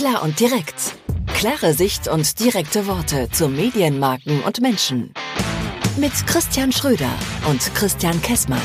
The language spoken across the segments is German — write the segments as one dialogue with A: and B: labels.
A: Klar und direkt. Klare Sicht und direkte Worte zu Medienmarken und Menschen. Mit Christian Schröder und Christian Kessmann.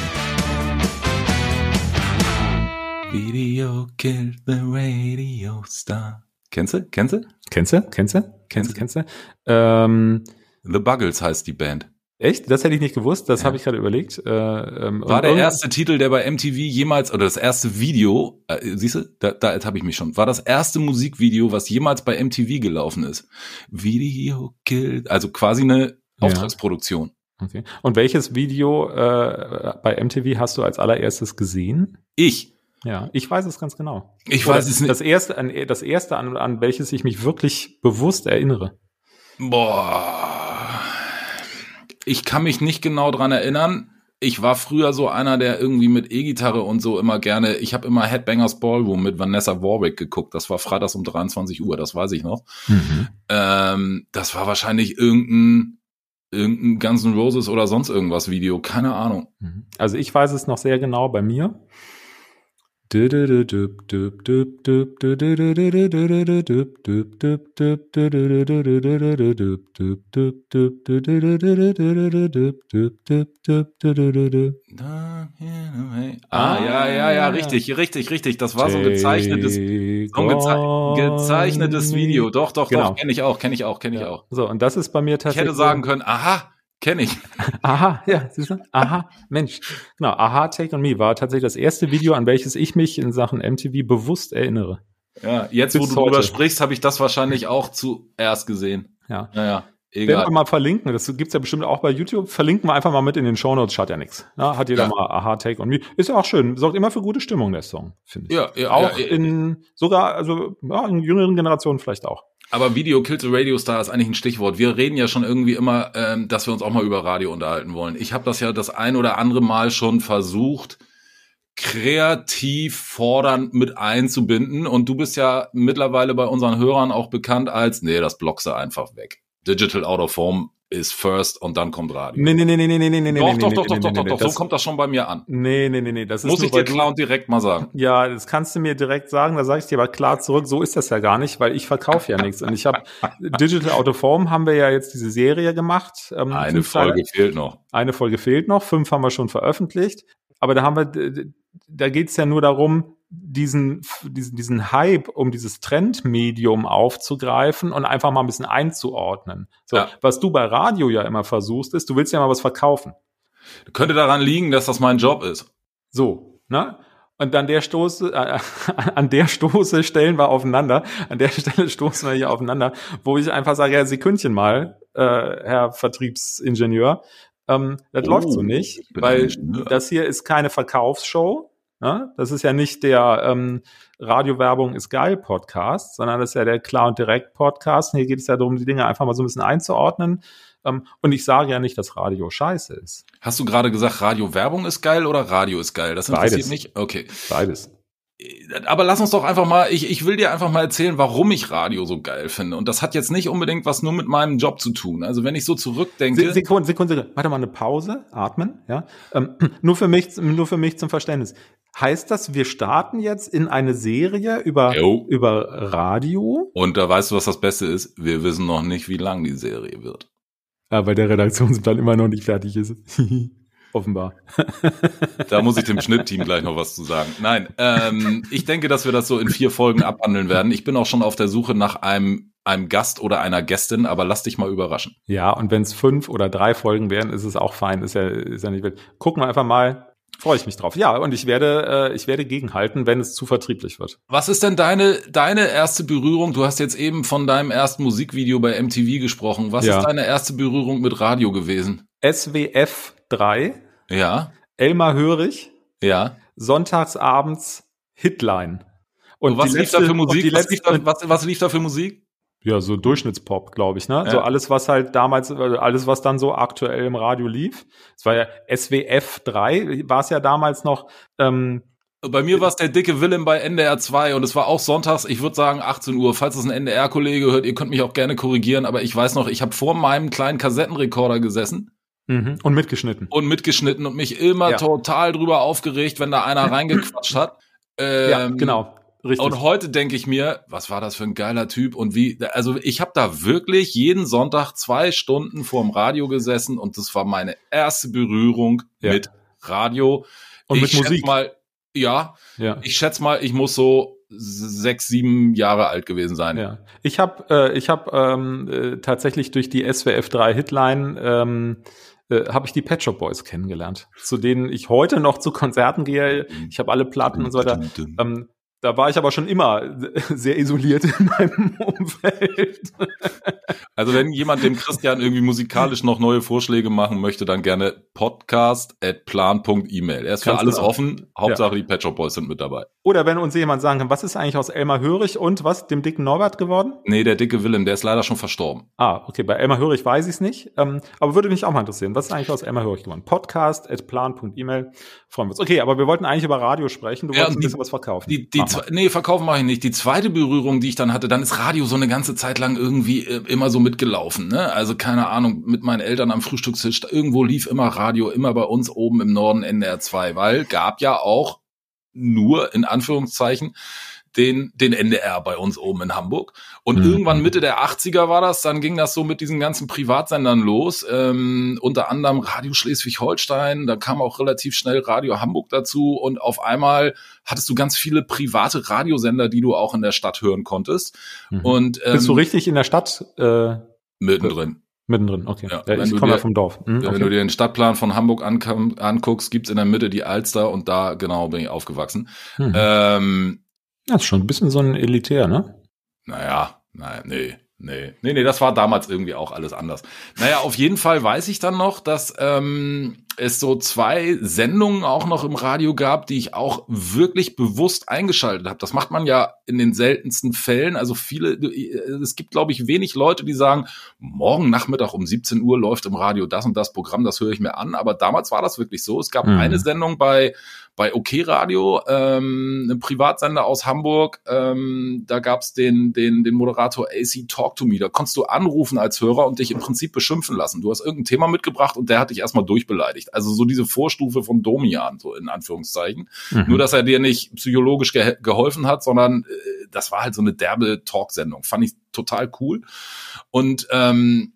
B: Video killed the radio star. Kennst du? Kennst du?
C: Kennst du? Kennst du? Kennst du? Kennst du? Ähm,
B: The Buggles heißt die Band.
C: Echt? Das hätte ich nicht gewusst. Das habe ich gerade überlegt. Äh, ähm,
B: War der erste Titel, der bei MTV jemals, oder das erste Video, äh, siehst du, da, da habe ich mich schon, war das erste Musikvideo, was jemals bei MTV gelaufen ist. Video killed, also quasi eine
C: Ja.
B: Auftragsproduktion.
C: Okay. Und welches Video äh, bei MTV hast du als allererstes gesehen?
B: Ich.
C: Ja, ich weiß es ganz genau.
B: Ich
C: Oder
B: weiß es nicht.
C: Das erste, an, das erste an, an welches ich mich wirklich bewusst erinnere.
B: Boah. Ich kann mich nicht genau dran erinnern. Ich war früher so einer, der irgendwie mit E-Gitarre und so immer gerne, ich habe immer Headbangers Ballroom mit Vanessa Warwick geguckt. Das war freitags um 23 Uhr, das weiß ich noch. Ähm, das war wahrscheinlich irgendein, irgendein Guns N' Roses oder sonst irgendwas Video, keine Ahnung.
C: Mhm. Also ich weiß es noch sehr genau bei mir.
B: Ah, ja, ja, ja, richtig, richtig, richtig. Das war so ein gezeichnetes, so ein geze gezeichnetes Video. Doch, doch,
C: Genau.
B: doch, kenne ich auch, kenne ich auch, kenne ich auch.
C: So, und das ist bei mir
B: Ich
C: tatsächlich.
B: hätte sagen können, aha, kenne ich.
C: Aha, ja, siehst du? Aha, Mensch. Genau, Aha, Take on Me war tatsächlich das erste Video, an welches ich mich in Sachen MTV bewusst erinnere.
B: Ja, jetzt, wo
C: Bis
B: du drüber
C: heute.
B: sprichst, habe ich das wahrscheinlich auch zuerst gesehen.
C: Ja.
B: Naja,
C: Werden wir
B: egal.
C: mal verlinken, das gibt's ja bestimmt auch bei YouTube, verlinken wir einfach mal mit in den Shownotes, schadet ja nichts. Ja, hat jeder
B: Ja.
C: mal Aha, Take on Me. Ist ja auch schön, sorgt immer für gute Stimmung, der Song, finde ich.
B: Ja, ja,
C: auch
B: ja,
C: in, sogar, also, ja, in jüngeren Generationen vielleicht auch.
B: Aber Video Kills the Radio Star ist eigentlich ein Stichwort. Wir reden ja schon irgendwie immer, ähm, dass wir uns auch mal über Radio unterhalten wollen. Ich habe das ja das ein oder andere Mal schon versucht, kreativ fordernd mit einzubinden. Und du bist ja mittlerweile bei unseren Hörern auch bekannt als, nee, das blockst du einfach weg. Digital Out of Form ist first und dann kommt Radio.
C: Nee, nee, nee, nee, nee, nee, nee, nee,
B: doch,
C: nee,
B: doch,
C: nee,
B: doch,
C: nee,
B: doch,
C: nee,
B: doch,
C: nee,
B: doch, so
C: das-
B: kommt das schon bei mir an.
C: Nee, nee, nee, nee, das ist
B: Muss ich dir klar und direkt mal sagen.
C: Ja, das kannst du mir direkt sagen, da sage ich dir aber klar zurück, so ist das ja gar nicht, weil ich verkaufe ja nichts. Und ich habe Digital Out of Form haben wir ja jetzt diese Serie gemacht. ähm,
B: Eine
C: Teile.
B: Folge fehlt noch.
C: Eine Folge fehlt noch, fünf haben wir schon veröffentlicht. Aber da haben wir, da geht es ja nur darum, diesen, diesen, diesen Hype um dieses Trendmedium aufzugreifen und einfach mal ein bisschen einzuordnen. So,
B: Ja.
C: was du bei Radio ja immer versuchst, ist, du willst ja mal was verkaufen.
B: Könnte daran liegen, dass das mein Job ist.
C: So, ne? Und an der Stoße, äh, an der Stoße stellen wir aufeinander, an der Stelle stoßen wir hier aufeinander, wo ich einfach sage, ja, Sekündchen mal, äh, Herr Vertriebsingenieur, ähm, das
B: Oh,
C: läuft so nicht, weil das hier ist keine Verkaufsshow, ne? das ist ja nicht der ähm, Radiowerbung ist geil Podcast, sondern das ist ja der Klar und Direkt Podcast. Und hier geht es ja darum, die Dinge einfach mal so ein bisschen einzuordnen. Ähm, und ich sage ja nicht, dass Radio scheiße ist.
B: Hast du gerade gesagt, Radio-Werbung ist geil oder Radio ist geil? Das interessiert
C: Beides.
B: mich. Okay.
C: Beides.
B: Aber lass uns doch einfach mal, ich, ich will dir einfach mal erzählen, warum ich Radio so geil finde. Und das hat jetzt nicht unbedingt was nur mit meinem Job zu tun. Also wenn ich so zurückdenke.
C: Se- Sekunde, Sekunde, Sekunde. Warte mal, eine Pause, atmen, ja. Ähm, nur für mich, nur für mich zum Verständnis. Heißt das, wir starten jetzt in eine Serie über,
B: Jo.
C: über Radio?
B: und da weißt du, was das Beste ist? Wir wissen noch nicht, wie lang die Serie wird.
C: Weil der Redaktionsplan immer noch nicht fertig ist. Offenbar.
B: Da muss ich dem Schnittteam gleich noch was zu sagen. Nein, ähm, ich denke, dass wir das so in vier Folgen abhandeln werden. Ich bin auch schon auf der Suche nach einem, einem Gast oder einer Gästin, aber lass dich mal überraschen.
C: Ja, und wenn es fünf oder drei Folgen wären, ist es auch fein. Ist ja, ist ja nicht wild. Gucken wir einfach mal. Freue ich mich drauf. Ja, und ich werde, äh, ich werde gegenhalten, wenn es zu vertrieblich wird.
B: Was ist denn deine, deine erste Berührung? Du hast jetzt eben von deinem ersten Musikvideo bei MTV gesprochen. Was
C: Ja.
B: ist deine erste Berührung mit Radio gewesen?
C: SWF 3,
B: Ja,
C: Elmar Hörig,
B: ja.
C: sonntagsabends Hitline.
B: Und was
C: die
B: lief da
C: letzte-
B: für
C: und
B: Musik? Was lief, da, was, was lief da für Musik?
C: Ja, so Durchschnittspop, glaube ich, ne?
B: Ja.
C: So alles, was halt damals, äh, alles, was dann so aktuell im Radio lief. Es war ja SWF 3, war es ja damals noch, ähm,
B: Bei mir war es der dicke Willem bei NDR 2 und es war auch sonntags, ich würde sagen 18 Uhr. Falls es ein NDR-Kollege hört, ihr könnt mich auch gerne korrigieren, aber ich weiß noch, ich habe vor meinem kleinen Kassettenrekorder gesessen
C: mhm, und mitgeschnitten.
B: und mitgeschnitten und mich immer
C: Ja.
B: total drüber aufgeregt, wenn da einer reingequatscht hat. Ähm,
C: ja, genau.
B: Richtig. Und heute denke ich mir, was war das für ein geiler Typ und wie, also ich habe da wirklich jeden Sonntag zwei Stunden vorm Radio gesessen und das war meine erste Berührung ja. mit Radio.
C: Und ich mit Musik.
B: Mal, ja, ja, ich schätze mal, ich muss so sechs, sieben Jahre alt gewesen sein.
C: Ja. Ich habe äh, ich hab, ähm, äh, tatsächlich durch die SWF 3 Hitline ähm, äh, habe ich die Pet Shop Boys kennengelernt, zu denen ich heute noch zu Konzerten gehe. Ich habe alle Platten und so weiter. Ähm, da war ich aber schon immer sehr isoliert in meinem Umfeld.
B: Also wenn jemand dem Christian irgendwie musikalisch noch neue Vorschläge machen möchte, dann gerne podcast at plan.email. Er ist für Ganz alles genau. offen. Hauptsache ja. die Pet Shop Boys sind mit dabei.
C: Oder wenn uns jemand sagen kann, was ist eigentlich aus Elmar Hörig und was, dem dicken Norbert geworden?
B: Nee, der dicke Willem, der ist leider schon verstorben.
C: Ah, okay, bei Elmar Hörig weiß ich es nicht. Ähm, aber würde mich auch mal interessieren, was ist eigentlich aus Elmar Hörig geworden? Podcast at plan.email. Freuen wir uns. Okay, aber wir wollten eigentlich über Radio sprechen. Du
B: ja, wolltest ein bisschen was verkaufen. Die, die nee, verkaufen mache ich nicht. Die zweite Berührung, die ich dann hatte, dann ist Radio so eine ganze Zeit lang irgendwie äh, immer so mitgelaufen. Ne? Also keine Ahnung, mit meinen Eltern am Frühstückstisch, irgendwo lief immer Radio, immer bei uns oben im Norden NDR 2, weil gab ja auch nur in Anführungszeichen den, den NDR bei uns oben in Hamburg. Und mhm. irgendwann Mitte der 80er war das, dann ging das so mit diesen ganzen Privatsendern los, ähm, unter anderem Radio Schleswig-Holstein, da kam auch relativ schnell Radio Hamburg dazu und auf einmal hattest du ganz viele private Radiosender, die du auch in der Stadt hören konntest.
C: Mhm. Und ähm, Bist du richtig in der Stadt? Äh,
B: mittendrin.
C: Mittendrin, okay. Ja, ja ich komme ja vom Dorf.
B: Mhm, wenn okay. du dir den Stadtplan von Hamburg anguckst, gibt's in der Mitte die Alster und da genau bin ich aufgewachsen. Mhm. Ähm,
C: das ist schon ein bisschen so ein Elitär, ne?
B: Naja, naja, nee. Nee, nee, nee, das war damals irgendwie auch alles anders. Naja, auf jeden Fall weiß ich dann noch, dass ähm, es so zwei Sendungen auch noch im Radio gab, die ich auch wirklich bewusst eingeschaltet habe. Das macht man ja in den seltensten Fällen. Also viele, es gibt, glaube ich, wenig Leute, die sagen, morgen Nachmittag um 17 Uhr läuft im Radio das und das Programm, das höre ich mir an. Aber damals war das wirklich so. Es gab mhm. eine Sendung bei bei OK Radio, ähm, ein Privatsender aus Hamburg, ähm, da gab's den, den, den Moderator AC Talk to Me. Da konntest du anrufen als Hörer und dich im Prinzip beschimpfen lassen. Du hast irgendein Thema mitgebracht und der hat dich erstmal durchbeleidigt beschäftigt. Also so diese Vorstufe von Domian, so in Anführungszeichen. Mhm. Nur, dass er dir nicht psychologisch ge geholfen hat, sondern äh, das war halt so eine derbe Talksendung. Fand ich total cool. Und ähm,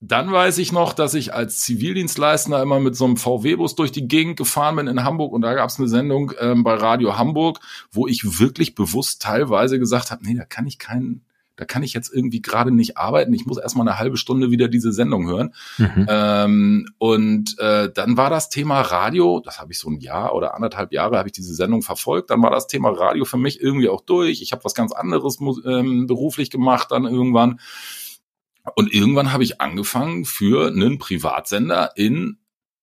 B: dann weiß ich noch, dass ich als Zivildienstleister immer mit so einem VW-Bus durch die Gegend gefahren bin in Hamburg und da gab es eine Sendung ähm, bei Radio Hamburg, wo ich wirklich bewusst teilweise gesagt habe, nee, da kann ich keinen da kann ich jetzt irgendwie gerade nicht arbeiten. Ich muss erstmal eine halbe Stunde wieder diese Sendung hören. Mhm. Ähm, und äh, dann war das Thema Radio, das habe ich so ein Jahr oder anderthalb Jahre habe ich diese Sendung verfolgt. Dann war das Thema Radio für mich irgendwie auch durch. Ich habe was ganz anderes ähm, beruflich gemacht dann irgendwann. Und irgendwann habe ich angefangen für einen Privatsender in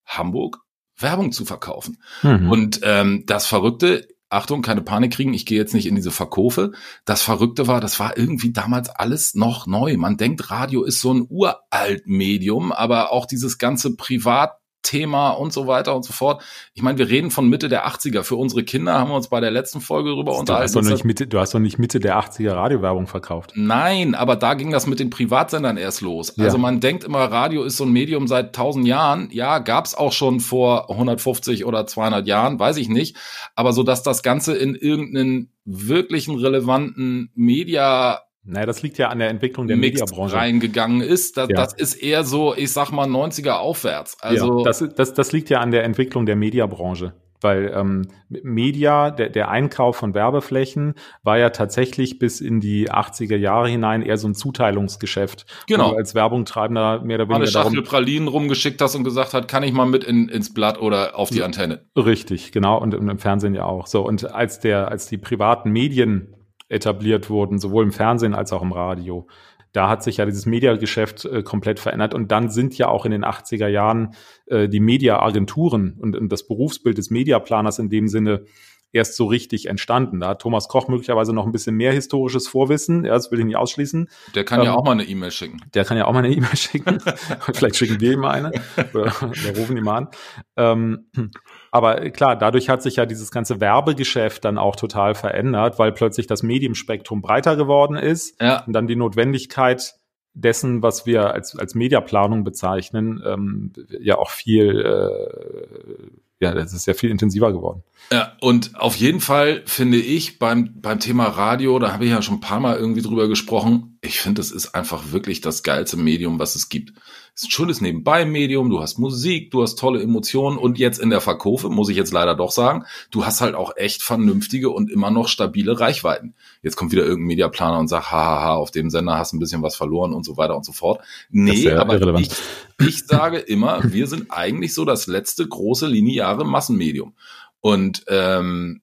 B: Hamburg Werbung zu verkaufen. Mhm. Und ähm, das Verrückte, Achtung, keine Panik kriegen, ich gehe jetzt nicht in diese Verkaufe. Das Verrückte war, das war irgendwie damals alles noch neu. Man denkt, Radio ist so ein uralt Medium, aber auch dieses ganze Privat Thema und so weiter und so fort. Ich meine, wir reden von Mitte der 80er. Für unsere Kinder haben wir uns bei der letzten Folge darüber unterhalten.
C: Du hast, doch nicht Mitte, du hast doch nicht Mitte der 80er Radiowerbung verkauft.
B: Nein, aber da ging das mit den Privatsendern erst los. Ja. Also man denkt immer, Radio ist so ein Medium seit 1000 Jahren. Ja, gab's auch schon vor 150 oder 200 Jahren, weiß ich nicht. Aber so, dass das Ganze in irgendeinen wirklichen relevanten Media
C: naja, das liegt ja an der Entwicklung der Mixed Mediabranche.
B: reingegangen ist. Das, ja. das ist eher so, ich sag mal, 90er aufwärts. Also
C: ja, das, das, das liegt ja an der Entwicklung der Mediabranche. Weil ähm, Media, der, der Einkauf von Werbeflächen, war ja tatsächlich bis in die 80er Jahre hinein eher so ein Zuteilungsgeschäft.
B: Genau.
C: Wo als Werbungtreibender mehr oder weniger.
B: Eine Schachtel darum, Pralinen rumgeschickt hast und gesagt hat, kann ich mal mit in, ins Blatt oder auf die Antenne.
C: Richtig, genau. Und, und im Fernsehen ja auch. So, und als der, als die privaten Medien etabliert wurden, sowohl im Fernsehen als auch im Radio. Da hat sich ja dieses Mediageschäft äh, komplett verändert und dann sind ja auch in den 80er Jahren äh, die Mediaagenturen und, und das Berufsbild des Mediaplaners in dem Sinne erst so richtig entstanden. Da hat Thomas Koch möglicherweise noch ein bisschen mehr historisches Vorwissen. Ja, das will ich nicht ausschließen.
B: Der kann ähm, ja auch mal eine E-Mail schicken.
C: Der kann ja auch mal eine E-Mail schicken. Vielleicht schicken wir ihm eine oder, oder rufen ihn mal an. Ähm, aber klar, dadurch hat sich ja dieses ganze Werbegeschäft dann auch total verändert, weil plötzlich das Mediumspektrum breiter geworden ist
B: ja.
C: und dann die Notwendigkeit dessen, was wir als, als Mediaplanung bezeichnen, ähm, ja auch viel äh, ja, das ist ja viel intensiver geworden.
B: Ja, und auf jeden Fall finde ich beim, beim Thema Radio, da habe ich ja schon ein paar Mal irgendwie drüber gesprochen, ich finde, es ist einfach wirklich das geilste Medium, was es gibt. Es ist ein schönes Nebenbei-Medium, du hast Musik, du hast tolle Emotionen und jetzt in der Verkaufe, muss ich jetzt leider doch sagen, du hast halt auch echt vernünftige und immer noch stabile Reichweiten. Jetzt kommt wieder irgendein Mediaplaner und sagt, hahaha, auf dem Sender hast du ein bisschen was verloren und so weiter und so fort. Nee, aber ich, ich sage immer, wir sind eigentlich so das letzte große lineare Massenmedium. Und ähm,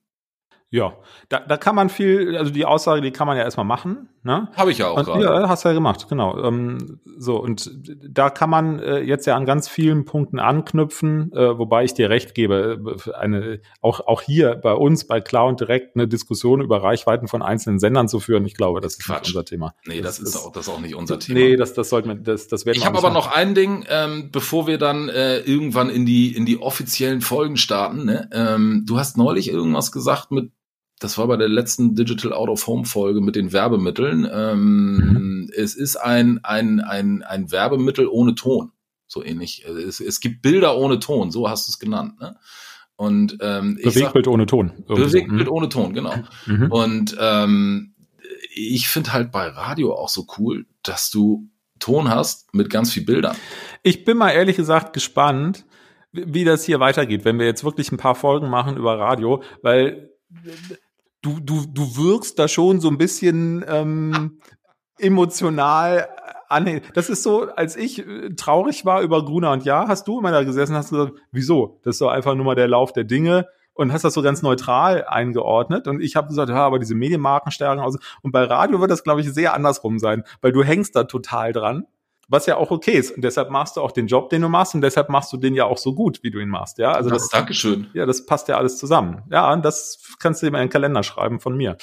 C: ja, da, da kann man viel, also die Aussage, die kann man ja erstmal machen. Ne?
B: Habe ich ja auch
C: gerade. Ja, hast du ja gemacht, genau. Ähm, so, und da kann man äh, jetzt ja an ganz vielen Punkten anknüpfen, äh, wobei ich dir recht gebe, äh, eine, auch, auch hier bei uns, bei Klar und Direkt, eine Diskussion über Reichweiten von einzelnen Sendern zu führen. Ich glaube, das ist Quatsch. nicht unser Thema.
B: Nee, das, das ist, auch, das ist auch nicht unser Thema.
C: Nee, das, das sollten wir, das, das werden
B: Ich habe aber machen. noch ein Ding, ähm, bevor wir dann äh, irgendwann in die, in die offiziellen Folgen starten. Ne? Ähm, du hast neulich irgendwas gesagt mit das war bei der letzten Digital Out of Home Folge mit den Werbemitteln. Ähm, mhm. Es ist ein, ein, ein, ein Werbemittel ohne Ton. So ähnlich. Es, es gibt Bilder ohne Ton, so hast du es genannt. Ne? Und ähm,
C: Bewegtbild ohne Ton.
B: Bewegtbild so. Mhm. ohne Ton, genau. Mhm. Und ähm, ich finde halt bei Radio auch so cool, dass du Ton hast mit ganz viel Bildern.
C: Ich bin mal ehrlich gesagt gespannt, wie das hier weitergeht, wenn wir jetzt wirklich ein paar Folgen machen über Radio, weil du, du, du wirkst da schon so ein bisschen ähm, emotional an. Das ist so, als ich äh, traurig war über Gruner und Ja, hast du immer da gesessen hast gesagt, wieso? Das ist doch einfach nur mal der Lauf der Dinge und hast das so ganz neutral eingeordnet. Und ich habe gesagt, ja, aber diese Medienmarken stärken aus. Und bei Radio wird das, glaube ich, sehr andersrum sein, weil du hängst da total dran was ja auch okay ist. Und deshalb machst du auch den Job, den du machst, und deshalb machst du den ja auch so gut, wie du ihn machst. Ja,
B: also das, Dankeschön.
C: Ja, das passt ja alles zusammen. Ja, und das kannst du dir mal in den Kalender schreiben von mir.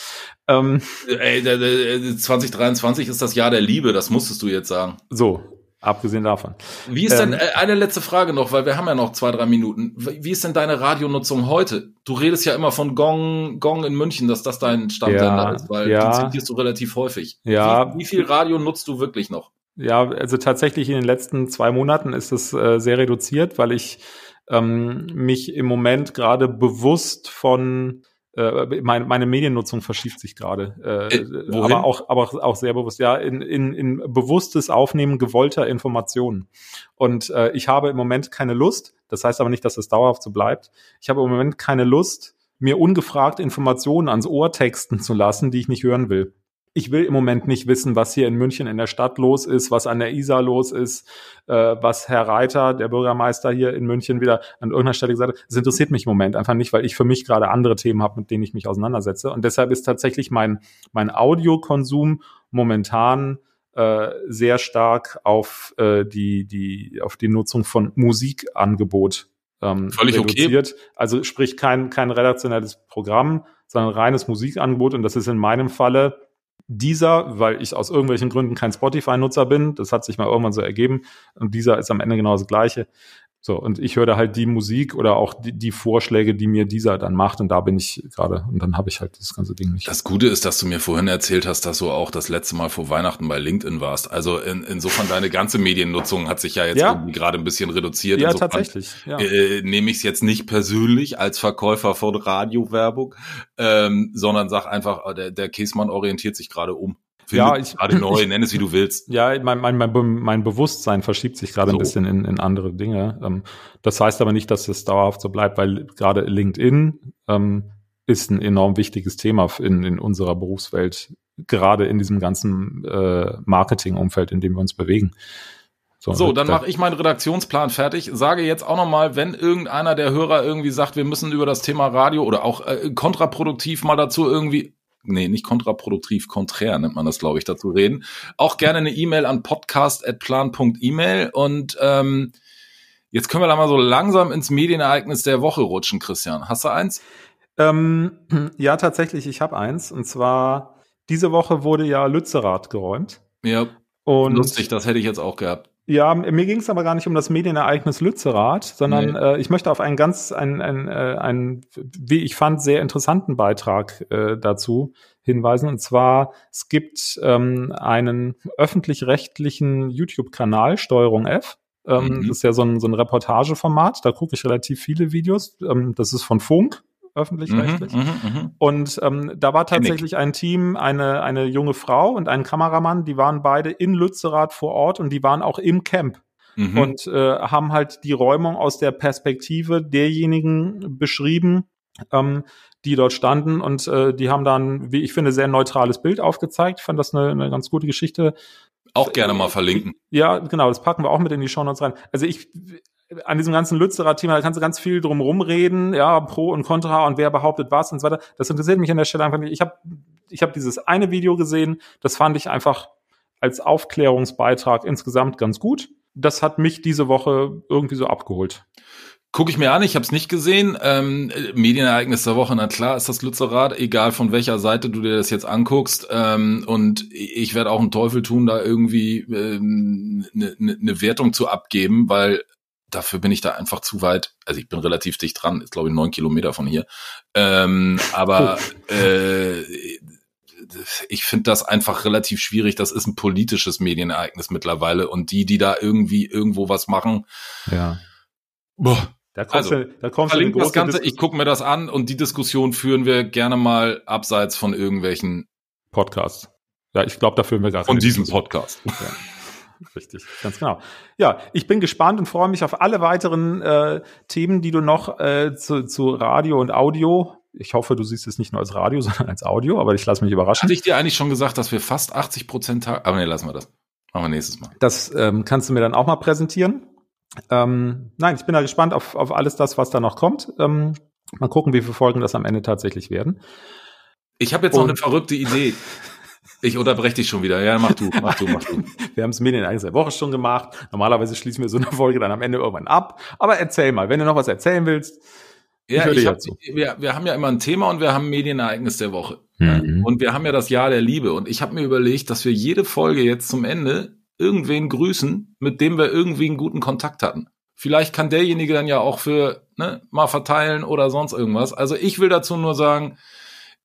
B: Ähm, Ey, 2023 ist das Jahr der Liebe, das musstest du jetzt sagen.
C: So, Abgesehen davon.
B: Wie ist denn, ähm, äh, eine letzte Frage noch, weil wir haben ja noch zwei, drei Minuten. Wie ist denn deine Radionutzung heute? Du redest ja immer von Gong, Gong in München, dass das dein Stammsender ja, ist, weil ja. die zitierst du relativ häufig.
C: Ja.
B: Wie, wie viel Radio nutzt du wirklich noch?
C: Ja, also tatsächlich in den letzten zwei Monaten ist es äh, sehr reduziert, weil ich ähm, mich im Moment gerade bewusst von äh, meine, meine Mediennutzung verschiebt sich gerade, äh, äh, aber auch aber auch sehr bewusst ja in, in, in bewusstes Aufnehmen gewollter Informationen und äh, ich habe im Moment keine Lust. Das heißt aber nicht, dass es dauerhaft so bleibt. Ich habe im Moment keine Lust, mir ungefragt Informationen ans Ohr texten zu lassen, die ich nicht hören will ich will im Moment nicht wissen, was hier in München in der Stadt los ist, was an der Isar los ist, äh, was Herr Reiter, der Bürgermeister hier in München, wieder an irgendeiner Stelle gesagt hat. Das interessiert mich im Moment einfach nicht, weil ich für mich gerade andere Themen habe, mit denen ich mich auseinandersetze. Und deshalb ist tatsächlich mein, mein Audiokonsum momentan äh, sehr stark auf äh, die, die, auf die Nutzung von Musikangebot ähm,
B: Völlig reduziert.
C: Okay. Also sprich kein, kein redaktionelles Programm, sondern reines Musikangebot. Und das ist in meinem Falle dieser, weil ich aus irgendwelchen Gründen kein Spotify-Nutzer bin, das hat sich mal irgendwann so ergeben, und dieser ist am Ende genau das gleiche. So, und ich höre da halt die Musik oder auch die, die Vorschläge, die mir dieser dann macht, und da bin ich gerade, und dann habe ich halt das ganze Ding nicht.
B: Das Gute ist, dass du mir vorhin erzählt hast, dass du auch das letzte Mal vor Weihnachten bei LinkedIn warst. Also in, insofern deine ganze Mediennutzung hat sich ja jetzt ja. irgendwie gerade ein bisschen reduziert.
C: Ja,
B: insofern,
C: tatsächlich. Ja.
B: Äh, nehme ich es jetzt nicht persönlich als Verkäufer von Radiowerbung, ähm, sondern sag einfach, äh, der, der Käsmann orientiert sich gerade um
C: ja, ich
B: gerade neu, nenn es wie du willst.
C: Ja, mein, mein, mein, mein Bewusstsein verschiebt sich gerade so. ein bisschen in, in andere Dinge. Ähm, das heißt aber nicht, dass es dauerhaft so bleibt, weil gerade LinkedIn ähm, ist ein enorm wichtiges Thema in, in unserer Berufswelt, gerade in diesem ganzen äh, Marketingumfeld, in dem wir uns bewegen.
B: So, so dann mache ich meinen Redaktionsplan fertig. Sage jetzt auch nochmal, wenn irgendeiner der Hörer irgendwie sagt, wir müssen über das Thema Radio oder auch äh, kontraproduktiv mal dazu irgendwie nee, nicht kontraproduktiv, konträr nennt man das, glaube ich, dazu reden. Auch gerne eine E-Mail an podcast.plan.email und ähm, jetzt können wir da mal so langsam ins Medienereignis der Woche rutschen, Christian. Hast du eins?
C: Ähm, ja, tatsächlich, ich habe eins. Und zwar, diese Woche wurde ja Lützerath geräumt.
B: Ja, und lustig, das hätte ich jetzt auch gehabt.
C: Ja, mir ging es aber gar nicht um das Medienereignis Lützerath, sondern nee. äh, ich möchte auf einen ganz, einen, einen, äh, einen, wie ich fand, sehr interessanten Beitrag äh, dazu hinweisen. Und zwar, es gibt ähm, einen öffentlich-rechtlichen YouTube-Kanal, Steuerung F, Ähm,
B: Mhm.
C: Das ist ja so ein, so ein Reportageformat. Da gucke ich relativ viele Videos. Ähm, das ist von Funk, öffentlich-rechtlich.
B: mhm, mhm.
C: Und ähm, da war tatsächlich ein Team, eine, eine junge Frau und ein Kameramann, die waren beide in Lützerath vor Ort und die waren auch im Camp
B: Mhm.
C: und äh, haben halt die Räumung aus der Perspektive derjenigen beschrieben, ähm, die dort standen und äh, die haben dann, wie ich finde, sehr neutrales Bild aufgezeigt. Ich fand das eine, eine ganz gute Geschichte.
B: Auch gerne mal verlinken.
C: Ja, genau, das packen wir auch mit in die Shownotes rein. Also ich an diesem ganzen Lützerer-Thema, da kannst du ganz viel drum rumreden, ja, Pro und Contra und wer behauptet was und so weiter. Das interessiert mich an der Stelle einfach nicht. Ich habe ich hab dieses eine Video gesehen, das fand ich einfach als Aufklärungsbeitrag insgesamt ganz gut. Das hat mich diese Woche irgendwie so abgeholt.
B: Gucke ich mir an, ich habe es nicht gesehen. Ähm, äh, Medienereignis der Woche, na klar ist das Lützerath, egal von welcher Seite du dir das jetzt anguckst. Ähm, und ich werde auch einen Teufel tun, da irgendwie eine ähm, ne, ne Wertung zu abgeben, weil dafür bin ich da einfach zu weit. Also ich bin relativ dicht dran, ist glaube ich neun Kilometer von hier. Ähm, aber äh, ich finde das einfach relativ schwierig. Das ist ein politisches Medienereignis mittlerweile und die, die da irgendwie irgendwo was machen,
C: Ja.
B: boah,
C: Da kommst
B: Also,
C: du, da kommst du
B: das Ganze,
C: Dis-
B: ich gucke mir das an und die Diskussion führen wir gerne mal abseits von irgendwelchen
C: Podcast. Ja, ich glaube, da führen wir gar
B: von diesem
C: Diskussion.
B: Podcast.
C: Richtig, ganz genau. Ja, ich bin gespannt und freue mich auf alle weiteren äh, Themen, die du noch äh, zu, zu Radio und Audio. Ich hoffe, du siehst es nicht nur als Radio, sondern als Audio, aber ich lasse mich überraschen.
B: Hatte ich dir eigentlich schon gesagt, dass wir fast 80 Prozent Tag, aber nee, lassen wir das. Machen wir nächstes Mal.
C: Das ähm, kannst du mir dann auch mal präsentieren. Ähm, nein, ich bin da gespannt auf, auf alles das, was da noch kommt. Ähm, mal gucken, wie viele Folgen das am Ende tatsächlich werden.
B: Ich habe jetzt noch
C: Und-
B: eine verrückte Idee. Ich unterbreche dich schon wieder. Ja, mach du, mach du, mach du.
C: Wir haben es Medienereignis der Woche schon gemacht. Normalerweise schließen wir so eine Folge dann am Ende irgendwann ab. Aber erzähl mal, wenn du noch was erzählen willst.
B: Ja,
C: dir
B: ich hab, wir, wir haben ja immer ein Thema und wir haben Medienereignis der Woche.
C: Mhm.
B: Und wir haben ja das Jahr der Liebe. Und ich habe mir überlegt, dass wir jede Folge jetzt zum Ende irgendwen grüßen, mit dem wir irgendwie einen guten Kontakt hatten. Vielleicht kann derjenige dann ja auch für ne, mal verteilen oder sonst irgendwas. Also ich will dazu nur sagen,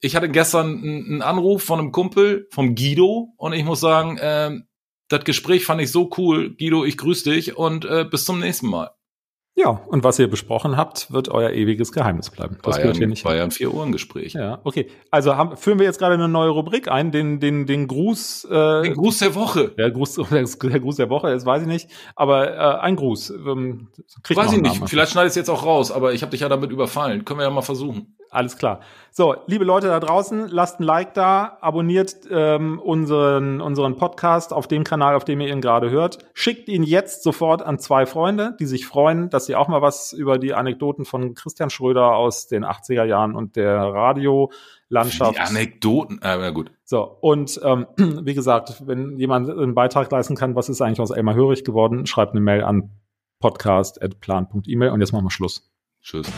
B: ich hatte gestern einen Anruf von einem Kumpel, vom Guido, und ich muss sagen, ähm, das Gespräch fand ich so cool. Guido, ich grüße dich und äh, bis zum nächsten Mal.
C: Ja, und was ihr besprochen habt, wird euer ewiges Geheimnis bleiben. Das
B: ja,
C: hier nicht.
B: war ja ein Vier-Ohren-Gespräch.
C: Ja, okay. Also haben, führen wir jetzt gerade eine neue Rubrik ein, den, den, den Gruß, äh,
B: Den Gruß der Woche.
C: der Gruß, der Gruß der Woche, das weiß ich nicht, aber äh, ein Gruß. Ähm,
B: Weiß ich nicht. Vielleicht schneide ich es jetzt auch raus, aber ich habe dich ja damit überfallen. Können wir ja mal versuchen.
C: Alles klar. So, liebe Leute da draußen, lasst ein Like da, abonniert ähm, unseren, unseren Podcast auf dem Kanal, auf dem ihr ihn gerade hört. Schickt ihn jetzt sofort an zwei Freunde, die sich freuen, dass sie auch mal was über die Anekdoten von Christian Schröder aus den 80er Jahren und der Radiolandschaft.
B: Die Anekdoten. Äh, na gut.
C: So, und ähm, wie gesagt, wenn jemand einen Beitrag leisten kann, was ist eigentlich aus Elmar Hörig geworden, schreibt eine Mail an podcast.plan.email und jetzt machen wir Schluss.
B: Tschüss.